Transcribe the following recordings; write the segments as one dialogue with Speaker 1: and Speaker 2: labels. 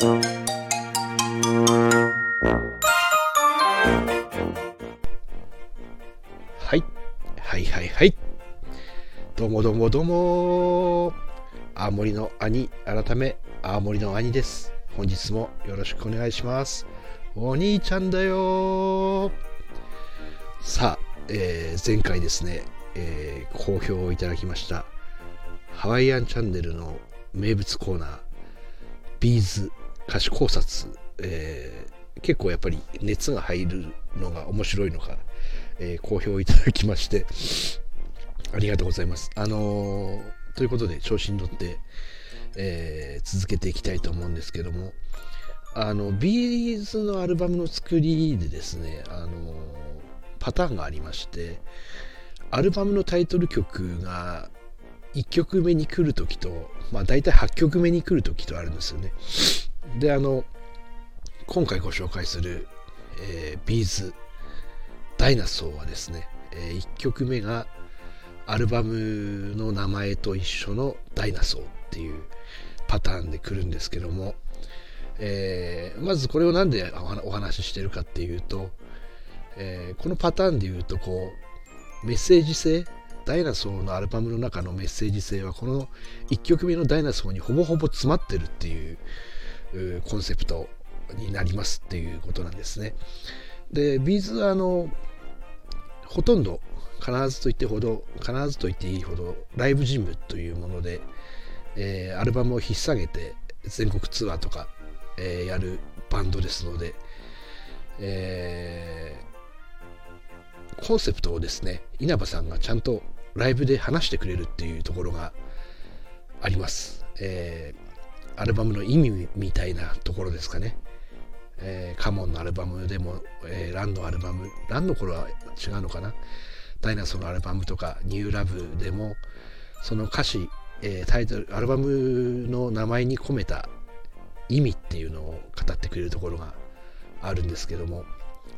Speaker 1: はい。はいはいはい。どうもどうもどうも。青森の兄、改め、青森の兄です。本日もよろしくお願いします。お兄ちゃんだよさあ、えー前回ですね、えー好評をいただきました、ハワイアンチャンネルの名物コーナー、ビーズ歌詞考察、えー結構やっぱり熱が入るのが面白いのか、えー好評いただきまして、ありがとうございます。あのーということで、調子に乗って、えー続けていきたいと思うんですけども、あの、ビーズのアルバムの作りでですね、あのーパターンがありまして、アルバムのタイトル曲が1曲目に来るときと、まあ大体8曲目に来るときとあるんですよね。で、あの、今回ご紹介する、えービーズダイナソーはですね、え1曲目がアルバムの名前と一緒のダイナソーっていうパターンで来るんですけども、えーまずこれをなんでお話ししてるかっていうと、えーこのパターンで言うとこうメッセージ性ダイナソーのアルバムの中のメッセージ性はこの1曲目のダイナソーにほぼほぼ詰まってるっていうコンセプトになりますっていうことなんですね。で、ビーズはあの、ほとんど必ずと言ってほど、必ずと言っていいほど、ライブジムというもので、えーアルバムを引っ提げて全国ツアーとか、えーやるバンドですので、えーコンセプトをですね、稲葉さんがちゃんとライブで話してくれるっていうところがあります。えーアルバムの意味みたいなところですかね。えーカモンのアルバムでも、えーランのアルバム、ランの頃は違うのかな。ダイナソーのアルバムとか、ニューラブでも、その歌詞、えータイトル、アルバムの名前に込めた意味っていうのを語ってくれるところがあるんですけども、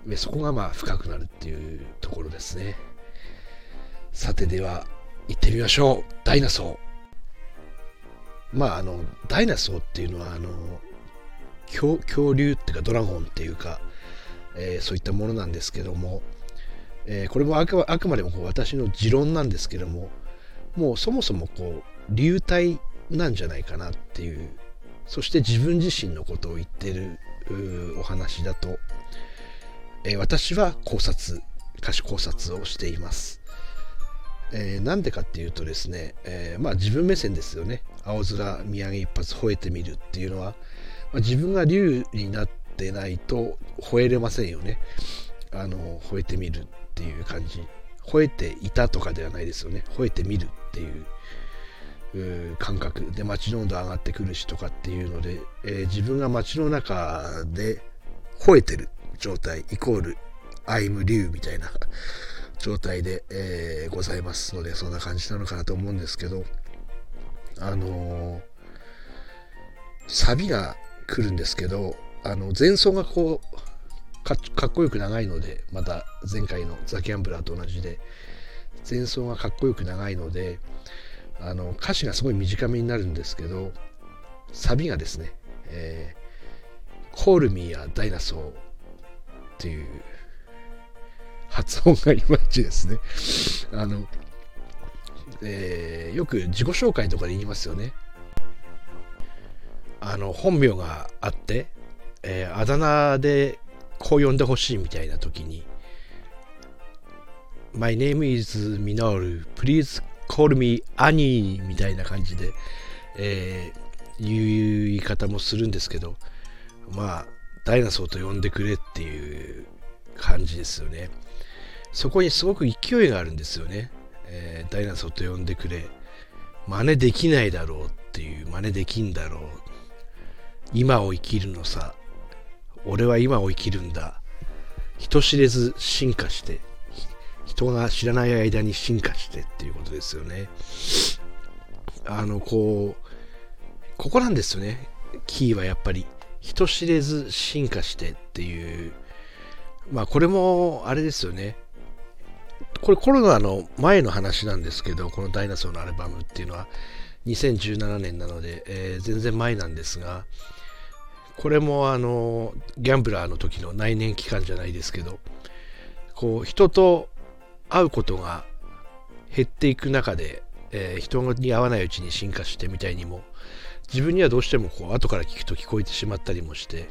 Speaker 1: でそこがまあ深くなるっていうところですね。さてでは、行ってみましょう。ダイナソー。まあ、あの、ダイナソーっていうのは、あの、恐恐竜っていうかドラゴンっていうか、えーそういったものなんですけども、えーこれもあくあくまでもこう私の持論なんですけどももうそもそもこう流体なんじゃないかなっていうそして自分自身のことを言ってるお話だと、えー私は考察歌詞考察をしています。えーなんでかっていうとですね、えーまあ自分目線ですよね。青空見上げ一発吠えてみるっていうのは、まあ自分が竜になってないと吠えれませんよね。あの吠えてみるっていう感じ。吠えていたとかではないですよね。吠えてみるっていう感覚。で街の温度上がってくるしとかっていうので、えー自分が街の中で吠えてる状態イコールアイム竜みたいな。状態で、えーございますのでそんな感じなのかなと思うんですけどあのーサビが来るんですけどあの前奏がこうかっこよく長いのでまた前回のザ・ギャンブラーと同じで前奏がかっこよく長いのであの歌詞がすごい短めになるんですけどサビがですね「えー、Call me a dinosaur」っていう発音がいまいちですね。あの、えーよく自己紹介とかで言いますよね。あの本名があって、えーあだ名でこう呼んでほしいみたいな時に My name is Minoru please call me Annie みたいな感じで、えーいう言い方もするんですけどまあダイナソーと呼んでくれっていう感じですよね。そこにすごく勢いがあるんですよね、えーダイナソーと呼んでくれ。真似できないだろうっていう真似できんだろう。今を生きるのさ。俺は今を生きるんだ。人知れず進化して人が知らない間に進化してっていうことですよね。あのこうここなんですよね。キーはやっぱり人知れず進化してっていう。まあこれもあれですよね。これコロナの前の話なんですけどこのダイナソーのアルバムっていうのは2017年なので、えー全然前なんですがこれもあのギャンブラーの時の内燃期間じゃないですけどこう人と会うことが減っていく中で、えー、人に会わないうちに進化してみたいにも自分にはどうしてもこう後から聞くと聞こえてしまったりもして、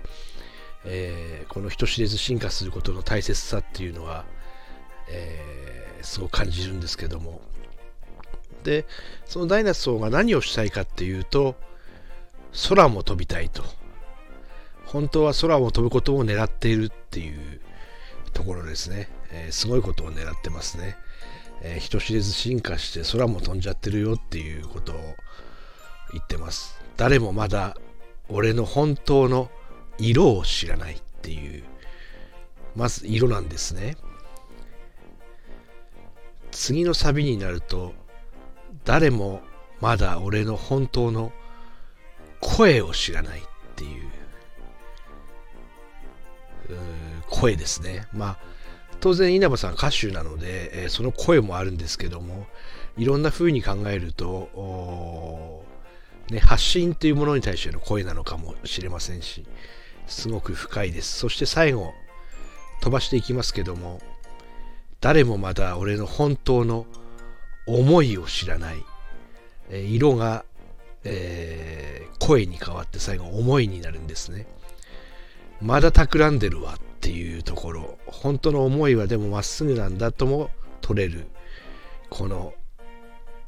Speaker 1: えー、この人知れず進化することの大切さっていうのは、え、すごく感じるんですけども。でそのダイナソーが何をしたいかっていうと空も飛びたいと。本当は空を飛ぶことを狙っているっていうところですね、えー、すごいことを狙ってますね、えー、人知れず進化して空も飛んじゃってるよっていうことを言ってます。誰もまだ俺の本当の色を知らないっていうまず色なんですね。次のサビになると誰もまだ俺の本当の声を知らないっていう声ですね。まあ、当然稲葉さん歌手なので、え、その声もあるんですけども、いろんな風に考えると、ね、発信というものに対しての声なのかもしれませんし、すごく深いです。そして最後、飛ばしていきますけども、誰もまだ俺の本当の思いを知らない、え、色が、えー、声に変わって最後思いになるんですね。まだ企んでるわっていうところ。本当の思いはでもまっすぐなんだとも取れる。この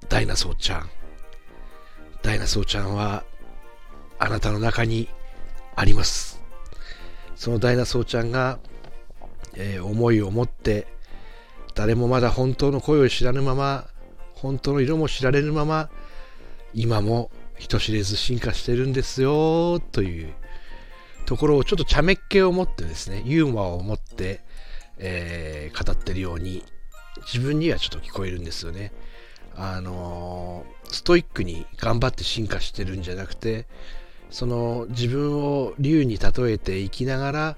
Speaker 1: ダイナソーちゃん。ダイナソーちゃんはあなたの中にあります。そのダイナソーちゃんが、えー、思いを持って誰もまだ本当の声を知らぬまま本当の色も知られぬまま今も人知れず進化してるんですよというところをちょっと茶目っ気を持ってですね、ユーモアを持って、えー、語ってるように自分にはちょっと聞こえるんですよね。あのー、ストイックに頑張って進化してるんじゃなくて、その自分を竜に例えて生きながら、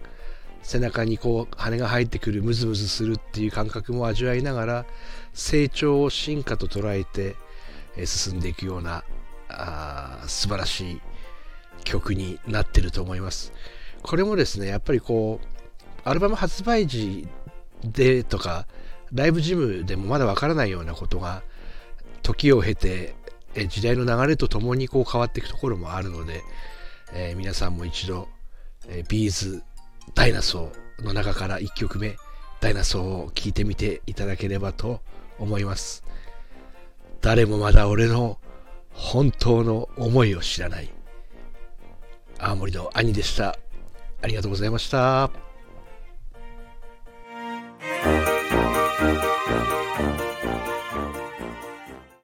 Speaker 1: 背中にこう羽が生えてくるムズムズするっていう感覚も味わいながら成長を進化と捉えて進んでいくようなあ素晴らしい曲になってると思います。これもですね、やっぱりこう、アルバム発売時でとか、ライブジムでもまだわからないようなことが、時を経て、時代の流れとともにこう変わっていくところもあるので、えー、皆さんも一度、えー、ビーズダイナソーの中から1曲目、ダイナソーを聴いてみていただければと思います。誰もまだ俺の本当の思いを知らない。青森の兄でした。ありがとうございました。